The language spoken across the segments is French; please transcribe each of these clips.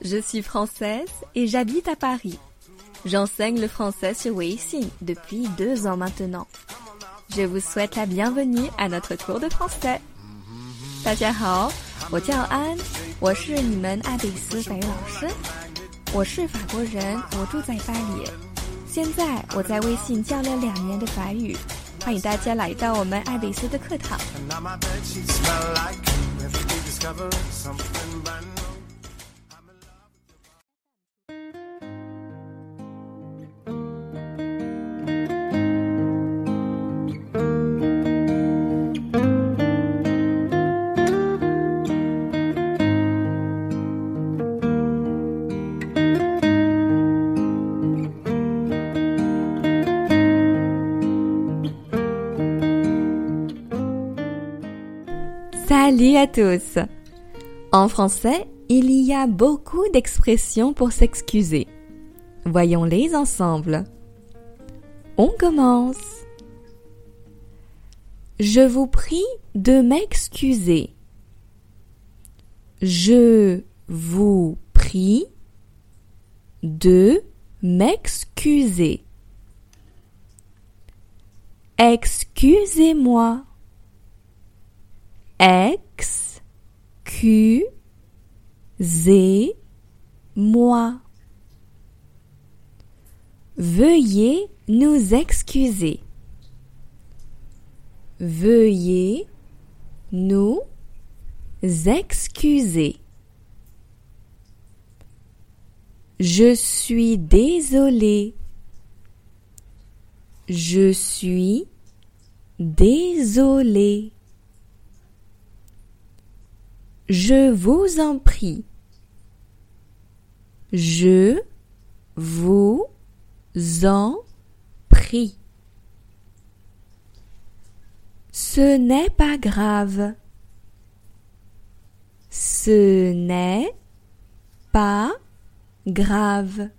Je suis française et j'habite à Paris. J'enseigne le français sur Weixin depuis deux ans maintenant. Je vous souhaite la bienvenue à notre cours de français. 大家好，我叫安，我是你们爱贝斯法语老师。我是法国人，我住在巴黎。现在我在微信教了两年的法语，欢迎大家来到我们爱贝斯的课堂。Salut à tous En français, il y a beaucoup d'expressions pour s'excuser. Voyons-les ensemble. On commence. Je vous prie de m'excuser. Je vous prie de m'excuser. Excusez-moi. Excusez-moi. Veuillez nous excuser. Veuillez nous excuser. Je suis désolé. Je suis désolé. Je vous en prie. Je vous en prie. Ce n'est pas grave. Ce n'est pas grave.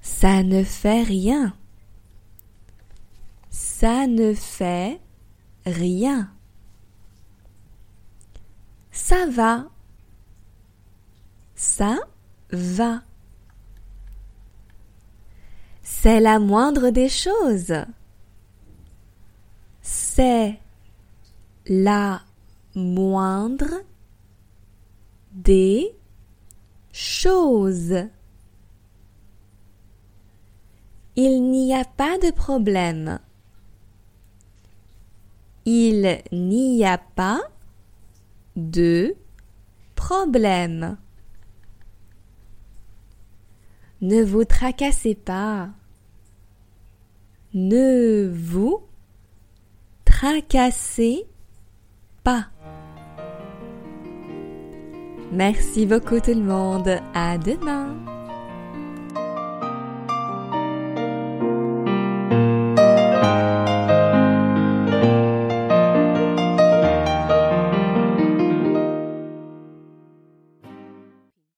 Ça ne fait rien. Ça ne fait rien. Ça va. Ça va. C'est la moindre des choses. C'est la moindre des choses. Il n'y a pas de problème. Il n'y a pas de problème. Ne vous tracassez pas. Ne vous tracassez pas. Merci beaucoup tout le monde. À demain.